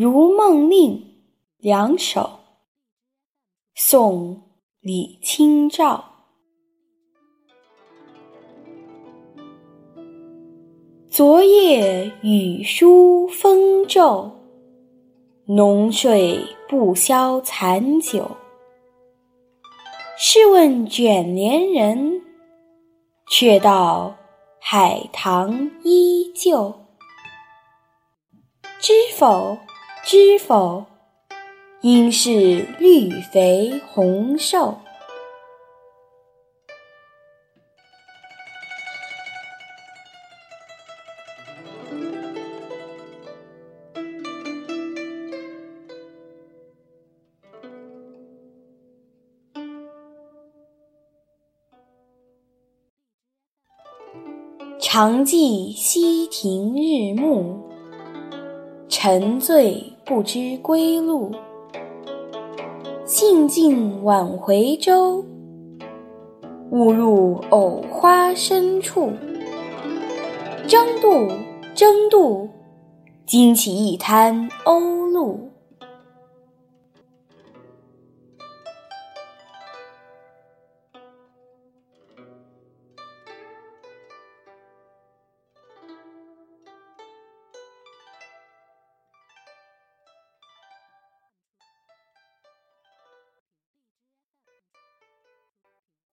如梦令》两首，宋·李清照。昨夜雨疏风骤，浓睡不消残酒。试问卷帘人，却道海棠依旧。知否？知否？应是绿肥红瘦。常记溪亭日暮。沉醉不知归路，兴尽晚回舟。误入藕花深处，争渡，争渡，惊起一滩鸥鹭。